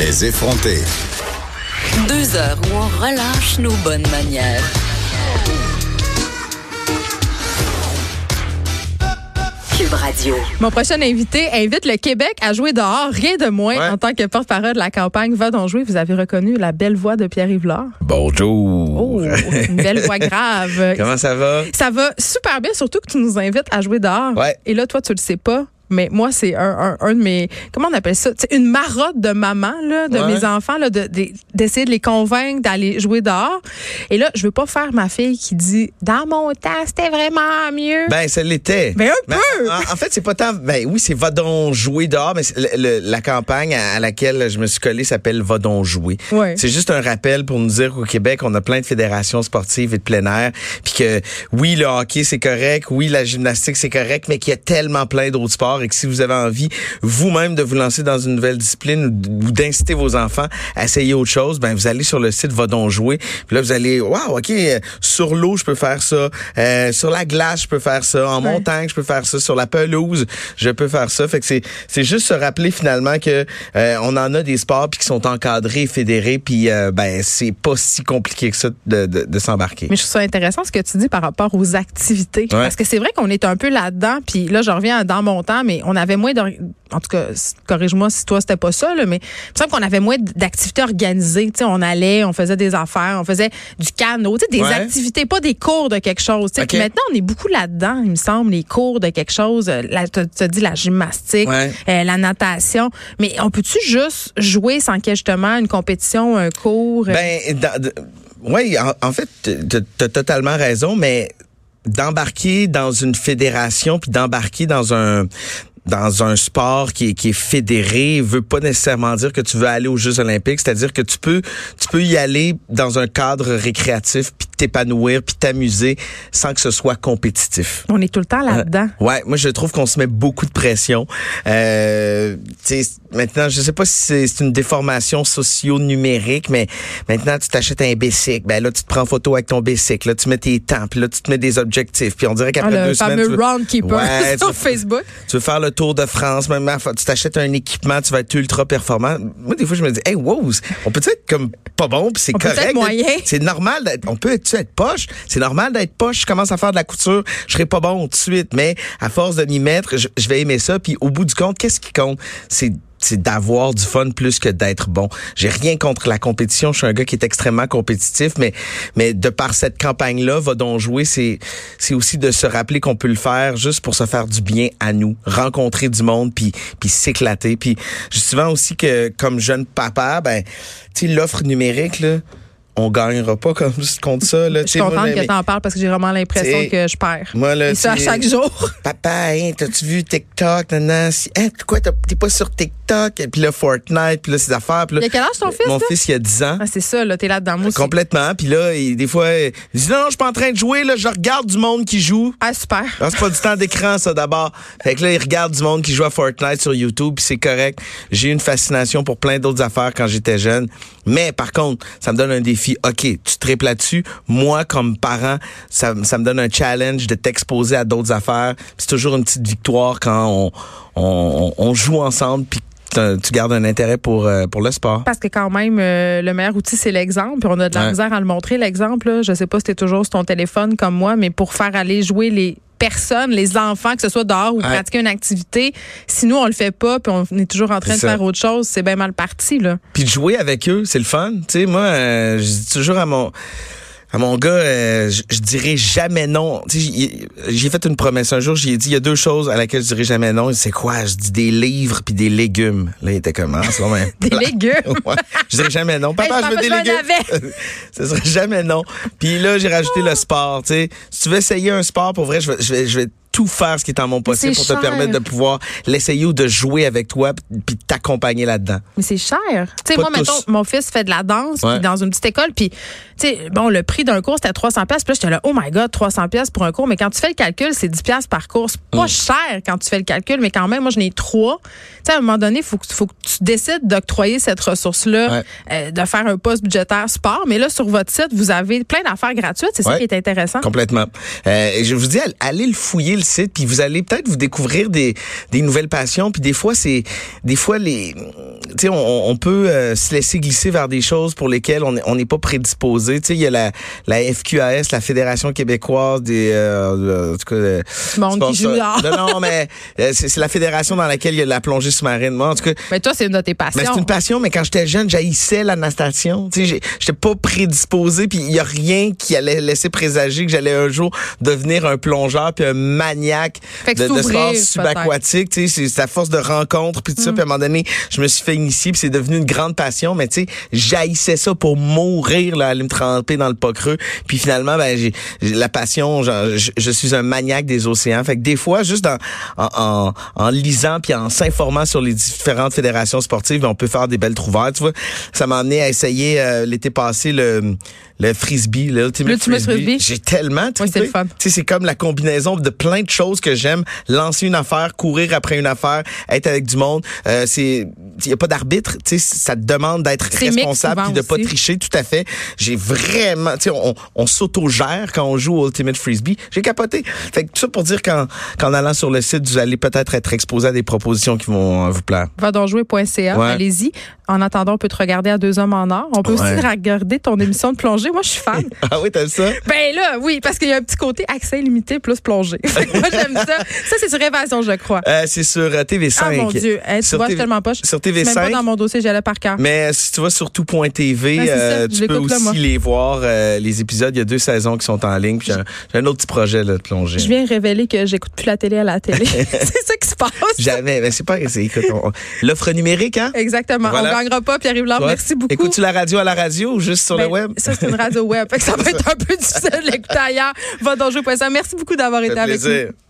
Les effronter. Deux heures où on relâche nos bonnes manières. Cube Radio. Mon prochain invité invite le Québec à jouer dehors, rien de moins Ouais. en tant que porte-parole de la campagne Va donc jouer. Vous avez reconnu la belle voix de Pierre-Yves Lard. Bonjour. Oh, une belle voix grave. Comment ça va? Ça va super bien, surtout que tu nous invites à jouer dehors. Ouais. Et là, toi, tu le sais pas. Mais moi, c'est un, un, un de mes. Comment on appelle ça? C'est une marotte de maman, là, de Ouais. mes enfants, là, de- de- d'essayer de, les convaincre d'aller jouer dehors. Et là, je veux pas faire ma fille qui dit Dans mon temps, c'était vraiment mieux. Ben, ça l'était. Ben, un Mais peu. En, en fait, c'est pas tant. Ben oui, c'est va donc jouer dehors, mais c'est le- le- la campagne à, à laquelle je me suis collé s'appelle Va donc jouer. Ouais. C'est juste un rappel pour nous dire qu'au Québec, on a plein de fédérations sportives et de plein air, puis que oui, le hockey c'est correct, oui, la gymnastique c'est correct, mais qu'il y a tellement plein d'autres sports et que si vous avez envie vous-même de vous lancer dans une nouvelle discipline ou d'inciter vos enfants à essayer autre chose, ben vous allez sur le site Va donc jouer, puis là vous allez waouh, OK, euh, sur l'eau je peux faire ça, euh, sur la glace je peux faire ça, en Ouais. montagne je peux faire ça, sur la pelouse je peux faire ça. Fait que c'est c'est juste se rappeler finalement que euh, on en a des sports puis qui sont encadrés, fédérés, puis euh, ben c'est pas si compliqué que ça de, de, de s'embarquer. Mais je trouve ça intéressant ce que tu dis par rapport aux activités. Ouais. Parce que c'est vrai qu'on est un peu là-dedans. Puis là, je reviens dans mon temps, mais on avait moins de. En tout cas, corrige-moi si toi, c'était pas ça, là, mais il me semble qu'on avait moins d'activités organisées. On allait, on faisait des affaires, on faisait du canot, des Ouais. activités, pas des cours de quelque chose. tu sais. Ok. Puis Maintenant, on est beaucoup là-dedans, il me semble, les cours de quelque chose. Euh, tu as dit la gymnastique, Ouais. euh, la natation. Mais on peut-tu juste jouer sans qu'il y ait justement une compétition, un cours? euh, Ben, oui, en, en fait, tu as totalement raison, mais d'embarquer dans une fédération puis d'embarquer dans un dans un sport qui est, qui est fédéré veut pas nécessairement dire que tu veux aller aux Jeux olympiques, c'est-à-dire que tu peux tu peux y aller dans un cadre récréatif puis t'épanouir puis t'amuser sans que ce soit compétitif. on est tout le temps là-dedans. Ouais, moi je trouve qu'on se met beaucoup de pression. Euh, maintenant, je sais pas si c'est une déformation socio-numérique, mais maintenant tu t'achètes un bicycle, ben là tu te prends en photo avec ton bicycle, là tu mets tes temps, puis là tu te mets des objectifs, puis on dirait Ah, qu'après le deux semaines, fameux tu veux- Roundkeeper Ouais, sur tu- Facebook. tu veux faire le tour de France, même tu t'achètes un équipement, tu vas être ultra performant. Moi, des fois, je me dis, hey, wow, on peut être comme pas bon, puis c'est correct. être moyen. d'être- C'est normal d'être, on peut être, être poche? C'est normal d'être poche. Je commence à faire de la couture, je serai pas bon tout de suite, mais à force de m'y mettre, je, je vais aimer ça. Puis au bout du compte, qu'est-ce qui compte? C'est c'est d'avoir du fun plus que d'être bon. J'ai rien contre la compétition. Je suis un gars qui est extrêmement compétitif, mais mais de par cette campagne-là, va donc jouer, c'est c'est aussi de se rappeler qu'on peut le faire juste pour se faire du bien à nous, rencontrer du monde, puis puis s'éclater. Puis souvent aussi que comme jeune papa, ben tu l'offre numérique là, on gagnera pas comme contre ça là. Je suis contente que tu en parles parce que j'ai vraiment l'impression que je perds. Moi là, Et ça à chaque jour. Papa, hein, t'as-tu vu TikTok, nana? Si, hein, quoi, t'es pas sur TikTok? Et puis là, Fortnite, puis là, ces affaires. Puis là, Il y a quel âge ton fils, Mon là? fils, il a 10 ans. Ah, c'est ça, là, t'es là-dedans. Moi. Complètement. Puis là, il- des fois, il dit non, non, je suis pas en train de jouer, là, je regarde du monde qui joue. Ah, super. Non, c'est pas du temps d'écran, ça, d'abord. Fait que là, il regarde du monde qui joue à Fortnite sur YouTube, puis c'est correct. J'ai eu une fascination pour plein d'autres affaires quand j'étais jeune. Mais, par contre, ça me donne un défi. OK, tu triples là-dessus. Moi, comme parent, ça, ça me donne un challenge de t'exposer à d'autres affaires. C'est toujours une petite victoire quand on, on, on joue ensemble, puis que tu gardes un intérêt pour, euh, pour le sport. Parce que quand même, euh, le meilleur outil, c'est l'exemple. Puis on a de la Ouais. misère à le montrer, l'exemple. Je sais pas si t'es toujours sur ton téléphone comme moi, mais pour faire aller jouer les personnes, les enfants, que ce soit dehors ou Ouais. pratiquer une activité, si nous, on le fait pas, puis on est toujours en train de ça. faire autre chose, c'est bien mal parti, là. Puis de jouer avec eux, c'est le fun. Tu sais, moi, euh, je dis toujours à mon à mon gars, euh, je, je dirais jamais non. J'ai- fait une promesse un jour. J'ai dit il y a deux choses à laquelle je dirais jamais non. C'est quoi? Je dis des livres puis des légumes. Là, il était comment C'est vraiment Des légumes? Ouais. Je dirais jamais non. Papa, je veux des légumes. Ce serait jamais non. Puis là, j'ai rajouté le sport. Tu sais, si tu veux essayer un sport, pour vrai, je vais, je vais, je vais tout faire ce qui est en mon possible pour te permettre de pouvoir l'essayer ou de jouer avec toi puis t'accompagner là-dedans. Mais c'est cher. Tu sais, moi, tous. mettons, mon fils fait de la danse Ouais. puis dans une petite école, puis tu sais, bon, le prix d'un cours, c'était 300 pièces. Puis là, j'étais là, oh my God, 300 pièces pour un cours. Mais quand tu fais le calcul, c'est 10 pièces par cours. C'est pas cher quand tu fais le calcul, mais quand même, moi, j'en ai trois. Tu sais, à un moment donné, il faut, que- faut que tu décides d'octroyer cette ressource-là, Ouais. euh, de faire un poste budgétaire sport. Mais là, sur votre site, vous avez plein d'affaires gratuites. C'est ça qui est intéressant. Complètement. Euh, je vous dis, all- allez le fouiller le site, puis vous allez peut-être vous découvrir des, des nouvelles passions. Puis des fois, c'est des fois les, tu sais, on, on peut euh, se laisser glisser vers des choses pour lesquelles on n'est on pas prédisposé. Tu sais, il y a la, la FQAS, la Fédération québécoise des, euh, en tout cas, euh, Monde c'est pas qui joue dehors. Non, non, mais euh, c'est la fédération dans laquelle il y a la plongée sous-marine. Moi, en tout cas, Mais toi, c'est une de tes passions. mais c'est une passion, mais quand j'étais jeune, j'haïssais la natation. Tu sais, j'étais pas prédisposé, puis il y a rien qui allait laisser présager que j'allais un jour devenir un plongeur puis un maniaque Fait de, de s'ouvrir, sport peut-être. subaquatique. Tu sais, c'est à force de rencontres puis tout ça. Puis à un moment donné, je me suis fait initier, puis c'est devenu une grande passion. Mais tu sais, j'haïssais ça pour mourir là, aller me tremper dans le pas creux. Puis finalement, ben j'ai j'ai la passion. genre, je, je suis un maniaque des océans. Fait que des fois, juste dans, en, en, en lisant puis en s'informant sur les différentes fédérations sportives, on peut faire des belles trouvailles. Tu vois, ça m'a amené à essayer euh, l'été passé le le frisbee, le ultimate L'Ultimate Frisbee. J'ai tellement Oui, trippé. c'est. Tu sais, c'est comme la combinaison de plein de choses que j'aime. Lancer une affaire, courir après une affaire, être avec du monde. Euh, c'est, il y a pas d'arbitre. Tu sais, ça te demande d'être C'est responsable puis de pas aussi. tricher. Tout à fait. J'ai vraiment, tu sais, on, on s'auto-gère quand on joue au Ultimate Frisbee. J'ai capoté. Fait que tout ça pour dire qu'en, qu'en allant sur le site, vous allez peut-être être exposé à des propositions qui vont euh, vous plaire. vadonjouer.ca. Ouais. Allez-y. En attendant, on peut te regarder à deux hommes en or. On peut Ouais. aussi regarder ton émission de plongée. Moi, je suis fan. Ah oui, t'as ça? ben là, oui, parce qu'il y a un petit côté accès illimité plus plongée. Moi, j'aime ça. Ça, c'est sur Évasion, je crois. Euh, c'est sur euh, TV5. Ah, mon Dieu. Hey, tu Sur vois, TV tellement poche. Sur C'est Même pas TV5. dans mon dossier, j'allais par cœur. Mais si tu vas sur tout.tv, c'est euh, tu peux là, aussi les voir, euh, les épisodes. Il y a deux saisons qui sont en ligne. Puis j'ai un, autre petit projet là, de plongée. Je viens révéler que j'écoute plus la télé à la télé. c'est ça qui se passe. J'avais, mais c'est pas, c'est, on- l'offre numérique, hein? Exactement. Voilà. On gagnera pas, Pierre-Yves Lard. Toi, Merci beaucoup. Écoutes-tu la radio à la radio ou juste sur Ben, le web? Ça, c'est une radio web. Fait que ça va être un peu difficile de l'écouter ailleurs. Va. Merci beaucoup d'avoir été avec nous.